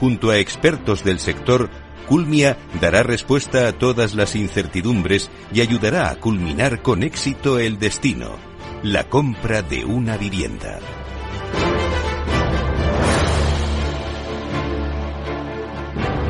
Junto a expertos del sector, Culmia dará respuesta a todas las incertidumbres y ayudará a culminar con éxito el destino, la compra de una vivienda.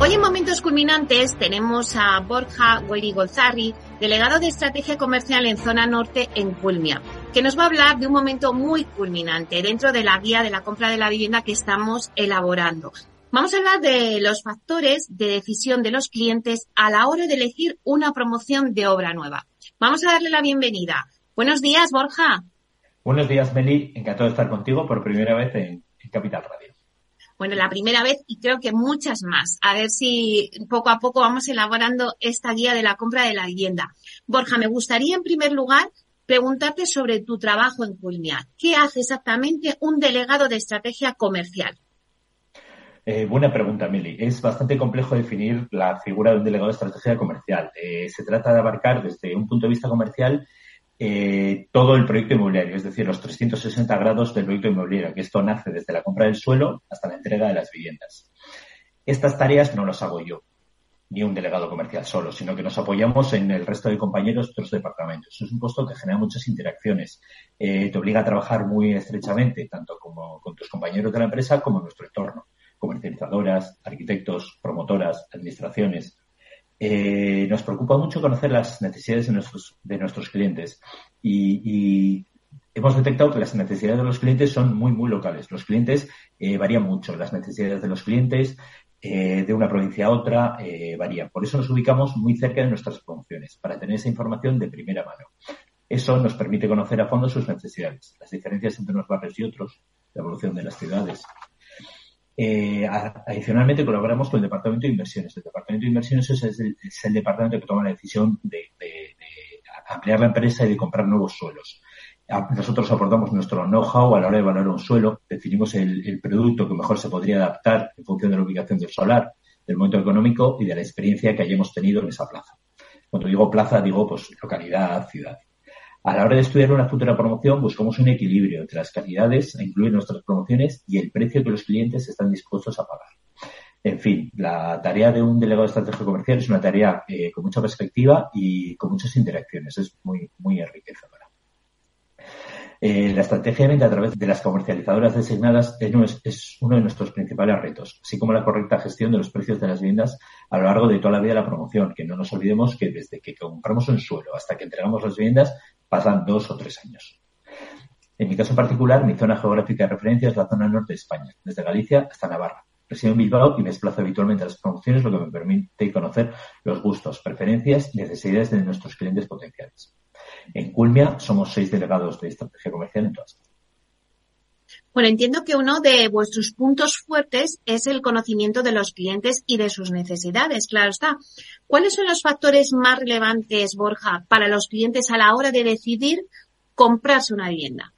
Hoy en Momentos Culminantes tenemos a Borja Golzarri, delegado de Estrategia Comercial en Zona Norte en Culmia, que nos va a hablar de un momento muy culminante dentro de la guía de la compra de la vivienda que estamos elaborando. Vamos a hablar de los factores de decisión de los clientes a la hora de elegir una promoción de obra nueva. Vamos a darle la bienvenida. Buenos días, Borja. Buenos días, Meli. Encantado de estar contigo por primera vez en, Capital Radio. Bueno, la primera vez y creo que muchas más. A ver si poco a poco vamos elaborando esta guía de la compra de la vivienda. Borja, me gustaría en primer lugar preguntarte sobre tu trabajo en Culmia. ¿Qué hace exactamente un delegado de estrategia comercial? Eh, buena pregunta, Mili. Es bastante complejo definir la figura de un delegado de estrategia comercial. Eh, se trata de abarcar desde un punto de vista comercial eh, todo el proyecto inmobiliario, es decir, los 360 grados del proyecto inmobiliario, que esto nace desde la compra del suelo hasta la entrega de las viviendas. Estas tareas no las hago yo, ni un delegado comercial solo, sino que nos apoyamos en el resto de compañeros de otros departamentos. Es un puesto que genera muchas interacciones, te obliga a trabajar muy estrechamente, tanto con tus compañeros de la empresa como en nuestro entorno comercializadoras, arquitectos, promotoras, administraciones. Eh, nos preocupa mucho conocer las necesidades de nuestros, de nuestros clientes y, hemos detectado que las necesidades de los clientes son muy, muy locales. Los clientes eh, varían mucho. Las necesidades de los clientes eh, de una provincia a otra varían. Por eso nos ubicamos muy cerca de nuestras promociones, para tener esa información de primera mano. Eso nos permite conocer a fondo sus necesidades, las diferencias entre unos barrios y otros, la evolución de las ciudades, eh, adicionalmente, colaboramos con el Departamento de Inversiones. El Departamento de Inversiones es el, departamento que toma la decisión de, ampliar la empresa y de comprar nuevos suelos. Nosotros aportamos nuestro know-how a la hora de valorar un suelo, definimos el, producto que mejor se podría adaptar en función de la ubicación del solar, del momento económico y de la experiencia que hayamos tenido en esa plaza. Cuando digo plaza, digo pues localidad, ciudad. A la hora de estudiar una futura promoción, buscamos un equilibrio entre las calidades a incluir nuestras promociones y el precio que los clientes están dispuestos a pagar. En fin, la tarea de un delegado de estrategia comercial es una tarea eh, con mucha perspectiva y con muchas interacciones. Es muy, muy enriquecedora. Eh, la estrategia de venta a través de las comercializadoras designadas es, uno de nuestros principales retos, así como la correcta gestión de los precios de las viviendas a lo largo de toda la vida de la promoción, que no nos olvidemos que desde que compramos un suelo hasta que entregamos las viviendas pasan dos o tres años. En mi caso particular, mi zona geográfica de referencia es la zona norte de España, desde Galicia hasta Navarra. Resido en Bilbao y me desplazo habitualmente a las promociones, lo que me permite conocer los gustos, preferencias y necesidades de nuestros clientes potenciales. En Culmia somos seis delegados de estrategia comercial en todas. Bueno, entiendo que uno de vuestros puntos fuertes es el conocimiento de los clientes y de sus necesidades, claro está. ¿Cuáles son los factores más relevantes, Borja, para los clientes a la hora de decidir comprarse una vivienda?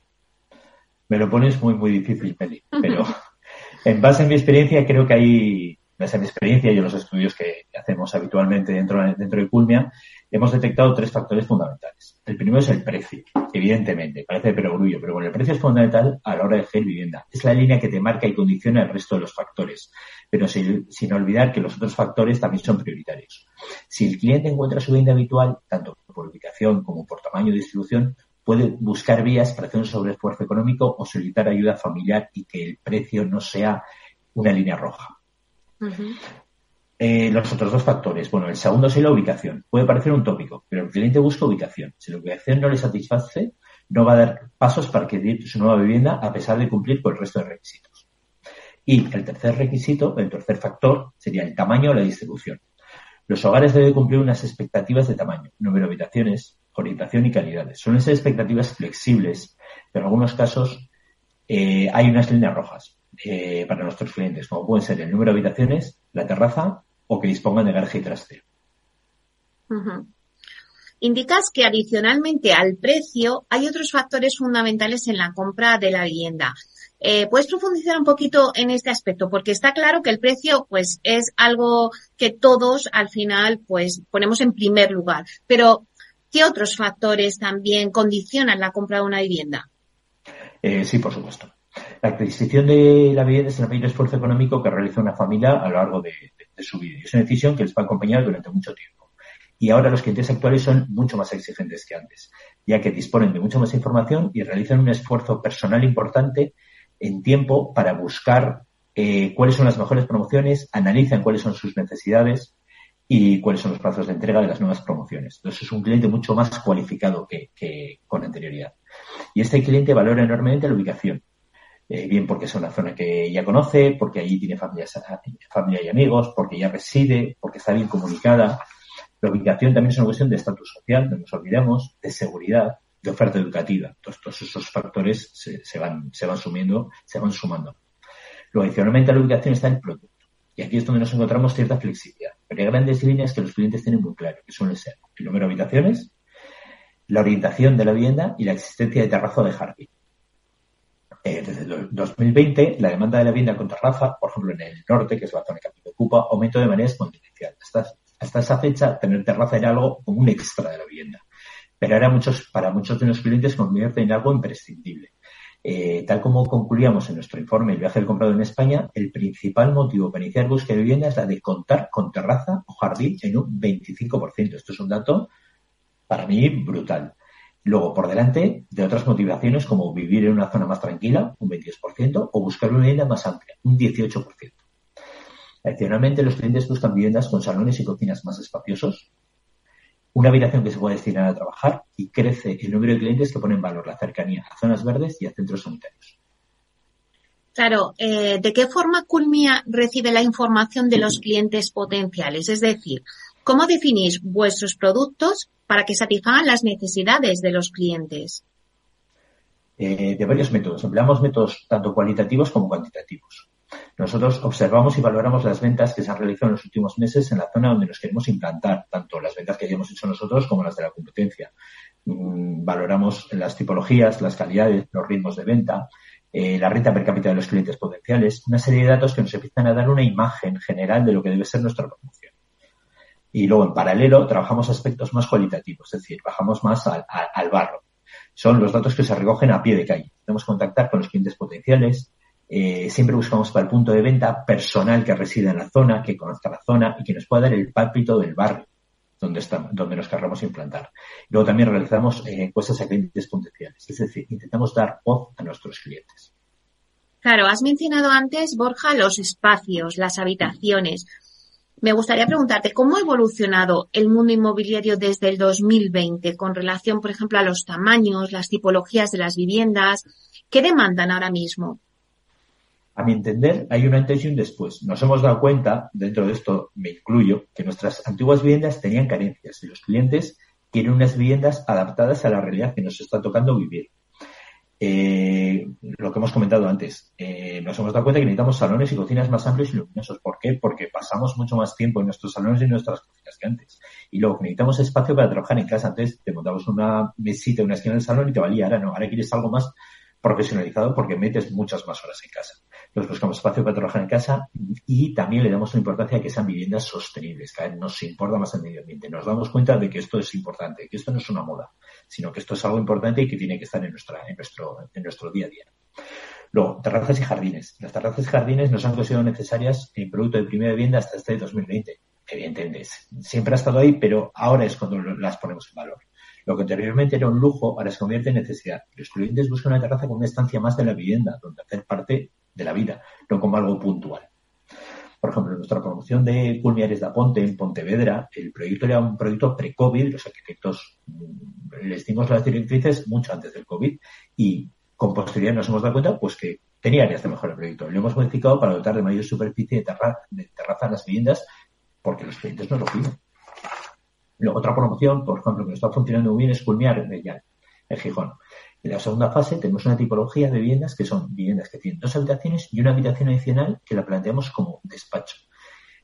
Me lo pones muy, muy difícil, Peli, pero en base a mi experiencia creo que hay, base a mi experiencia y en los estudios que hacemos habitualmente dentro, de Culmia, hemos detectado tres factores fundamentales. El primero es el precio, evidentemente, parece perogrullo, pero bueno, el precio es fundamental a la hora de elegir vivienda. Es la línea que te marca y condiciona el resto de los factores, pero sin, olvidar que los otros factores también son prioritarios. Si el cliente encuentra su vivienda habitual, tanto por ubicación como por tamaño de distribución, puede buscar vías para hacer un sobreesfuerzo económico o solicitar ayuda familiar y que el precio no sea una línea roja. Eh, los otros dos factores. Bueno, el segundo es la ubicación. Puede parecer un tópico, pero el cliente busca ubicación. Si la ubicación no le satisface, no va a dar pasos para adquirir su nueva vivienda a pesar de cumplir con el resto de requisitos. Y el tercer requisito, el tercer factor, sería el tamaño o la distribución. Los hogares deben cumplir unas expectativas de tamaño, número de habitaciones, orientación y calidades. Son esas expectativas flexibles, pero en algunos casos eh, hay unas líneas rojas eh, para nuestros clientes, como pueden ser el número de habitaciones, la terraza o que dispongan de garaje y trastero. Indicas que adicionalmente al precio hay otros factores fundamentales en la compra de la vivienda. Eh, ¿Puedes profundizar un poquito en este aspecto? Porque está claro que el precio, pues, es algo que todos al final, pues, ponemos en primer lugar. Pero, ¿qué otros factores también condicionan la compra de una vivienda? Eh, sí, por supuesto. La adquisición de la vivienda es el mayor esfuerzo económico que realiza una familia a lo largo de, su vida. Es una decisión que les va a acompañar durante mucho tiempo. Y ahora los clientes actuales son mucho más exigentes que antes, ya que disponen de mucha más información y realizan un esfuerzo personal importante en tiempo para buscar eh, cuáles son las mejores promociones, analizan cuáles son sus necesidades y cuáles son los plazos de entrega de las nuevas promociones. Entonces es un cliente mucho más cualificado que, con anterioridad. Y este cliente valora enormemente la ubicación. Eh, bien porque es una zona que ya conoce, porque allí tiene familia y amigos, porque ya reside, porque está bien comunicada. La ubicación también es una cuestión de estatus social, no nos olvidemos, de seguridad, de oferta educativa. todos esos factores se, van, se van sumiendo, se van sumando. Luego, adicionalmente a la ubicación está el producto. Y aquí es donde nos encontramos cierta flexibilidad. Pero hay grandes líneas que los clientes tienen muy claro, que suelen ser el número de habitaciones, la orientación de la vivienda y la existencia de terrazo de jardín. Eh, desde el 2020, la demanda de la vivienda con terraza, por ejemplo, en el norte, que es la zona que ocupa, aumentó de manera exponencial. Hasta, hasta esa fecha, tener terraza era algo como un extra de la vivienda pero ahora muchos, para muchos de los clientes convierte en algo imprescindible. Eh, tal como concluíamos en nuestro informe El viaje del comprador en España, el principal motivo para iniciar búsqueda de vivienda es la de contar con terraza o jardín en un 25%. Esto es un dato para mí brutal. Luego, por delante de otras motivaciones como vivir en una zona más tranquila, un 22%, o buscar una vivienda más amplia, un 18%. Adicionalmente, los clientes buscan viviendas con salones y cocinas más espaciosos, una habitación que se puede destinar a trabajar y crece el número de clientes que ponen en valor la cercanía a zonas verdes y a centros sanitarios. Claro, eh, ¿de qué forma Culmia recibe la información de los clientes potenciales? Es decir, ¿cómo definís vuestros productos para que satisfagan las necesidades de los clientes? Eh, de varios métodos. Empleamos métodos tanto cualitativos como cuantitativos. Nosotros observamos y valoramos las ventas que se han realizado en los últimos meses en la zona donde nos queremos implantar, tanto las ventas que hayamos hecho nosotros como las de la competencia. Mm, valoramos las tipologías, las calidades, los ritmos de venta, eh, la renta per cápita de los clientes potenciales, una serie de datos que nos empiezan a dar una imagen general de lo que debe ser nuestra promoción. Y luego, en paralelo, trabajamos aspectos más cualitativos, es decir, bajamos más al, al barro. Son los datos que se recogen a pie de calle. Que contactar con los clientes potenciales, eh, siempre buscamos para el punto de venta personal que resida en la zona, que conozca la zona y que nos pueda dar el pálpito del barrio donde, está, donde nos querramos implantar. Luego también realizamos eh, encuestas a clientes potenciales, es decir, intentamos dar voz a nuestros clientes. Claro, has mencionado antes, Borja, los espacios, las habitaciones. Me gustaría preguntarte, ¿cómo ha evolucionado el mundo inmobiliario desde el 2020 con relación, por ejemplo, a los tamaños, las tipologías de las viviendas? ¿Qué demandan ahora mismo? a mi entender, hay un antes y un después. Nos hemos dado cuenta, dentro de esto me incluyo, que nuestras antiguas viviendas tenían carencias y los clientes quieren unas viviendas adaptadas a la realidad que nos está tocando vivir. Eh, lo que hemos comentado antes, eh, nos hemos dado cuenta que necesitamos salones y cocinas más amplios y luminosos. ¿Por qué? Porque pasamos mucho más tiempo en nuestros salones y en nuestras cocinas que antes. Y luego necesitamos espacio para trabajar en casa. Antes te montamos una mesita, una esquina del salón y te valía. Ahora no, ahora quieres algo más profesionalizado porque metes muchas más horas en casa. Nos buscamos espacio para trabajar en casa y también le damos una importancia a que sean viviendas sostenibles. Cada vez nos importa más el medio ambiente. Nos damos cuenta de que esto es importante, que esto no es una moda, sino que esto es algo importante y que tiene que estar en, nuestra, en, nuestro, en nuestro día a día. Luego, terrazas y jardines. Las terrazas y jardines nos han considerado necesarias en producto de primera vivienda hasta este 2020. Evidentemente, siempre ha estado ahí, pero ahora es cuando las ponemos en valor. Lo que anteriormente era un lujo, ahora se convierte en necesidad. Los clientes buscan una terraza con una estancia más de la vivienda, donde hacer parte de la vida, no como algo puntual. Por ejemplo, nuestra promoción de Culmiares de Ponte en Pontevedra, el proyecto era un proyecto pre-COVID, los arquitectos mm, les dimos las directrices mucho antes del COVID y con posterioridad nos hemos dado cuenta pues que tenía áreas de mejora el proyecto. Lo hemos modificado para dotar de mayor superficie de, de terraza a las viviendas porque los clientes no lo piden. Luego, otra promoción, por ejemplo, que está funcionando muy bien es Culmiar ya, en Gijón. En la segunda fase tenemos una tipología de viviendas que son viviendas que tienen dos habitaciones y una habitación adicional que la planteamos como despacho.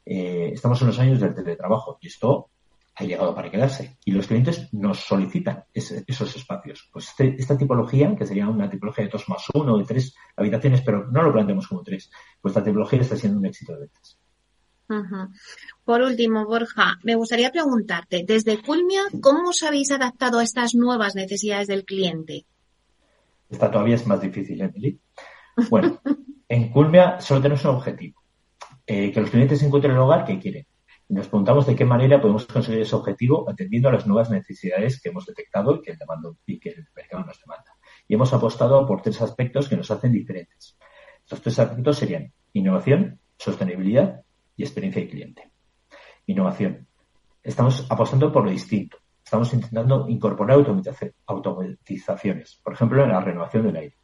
eh, estamos en los años del teletrabajo y esto ha llegado para quedarse. Y los clientes nos solicitan esos espacios. Pues este, esta tipología, que sería una tipología de dos más uno, de tres habitaciones, pero no lo planteamos como tres, pues esta tipología está siendo un éxito de ventas. Por último, Borja, me gustaría preguntarte, desde Culmia, ¿cómo os habéis adaptado a estas nuevas necesidades del cliente? Esta todavía es más difícil, Emily. Bueno, en Culmia solo tenemos un objetivo, eh, que los clientes encuentren el hogar que quieren. Nos preguntamos de qué manera podemos conseguir ese objetivo atendiendo a las nuevas necesidades que hemos detectado y que el, y que el mercado nos demanda. Y hemos apostado por tres aspectos que nos hacen diferentes. Estos tres aspectos serían innovación, sostenibilidad y experiencia de cliente. Innovación. Estamos apostando por lo distinto. Estamos intentando incorporar automatizaciones, por ejemplo, en la renovación del aire,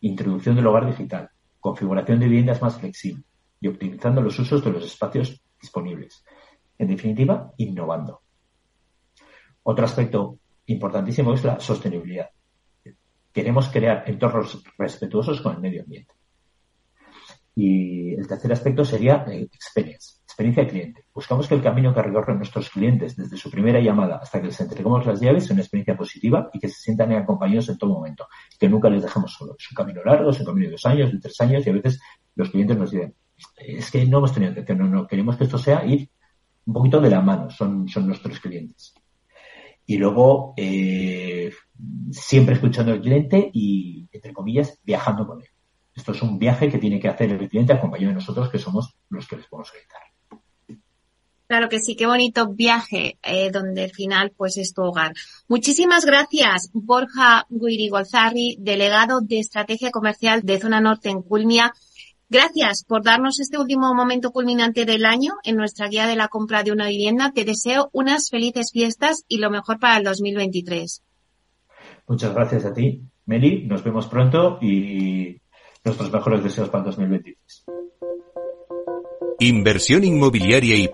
introducción del hogar digital, configuración de viviendas más flexible y optimizando los usos de los espacios disponibles. En definitiva, innovando. Otro aspecto importantísimo es la sostenibilidad. Queremos crear entornos respetuosos con el medio ambiente. Y el tercer aspecto sería eh, experiencia de cliente. Buscamos que el camino que recorren nuestros clientes desde su primera llamada hasta que les entregamos las llaves sea una experiencia positiva y que se sientan acompañados en todo momento. Que nunca les dejemos solos. Es un camino largo, es un camino de dos años, de tres años y a veces los clientes nos dicen, es que no hemos tenido atención, no, no, queremos que esto sea ir un poquito de la mano, son, son nuestros clientes. Y luego, eh, siempre escuchando al cliente y, entre comillas, viajando con él. Esto es un viaje que tiene que hacer el cliente acompañado de nosotros, que somos los que les podemos gritar. Claro que sí, qué bonito viaje eh, donde al final pues es tu hogar. Muchísimas gracias, Borja Guirigolzarri, delegado de Estrategia Comercial de Zona Norte en Culmia. Gracias por darnos este último momento culminante del año en nuestra guía de la compra de una vivienda. Te deseo unas felices fiestas y lo mejor para el 2023. Muchas gracias a ti, Meli. Nos vemos pronto y nuestros mejores deseos para el 2023. Inversión inmobiliaria y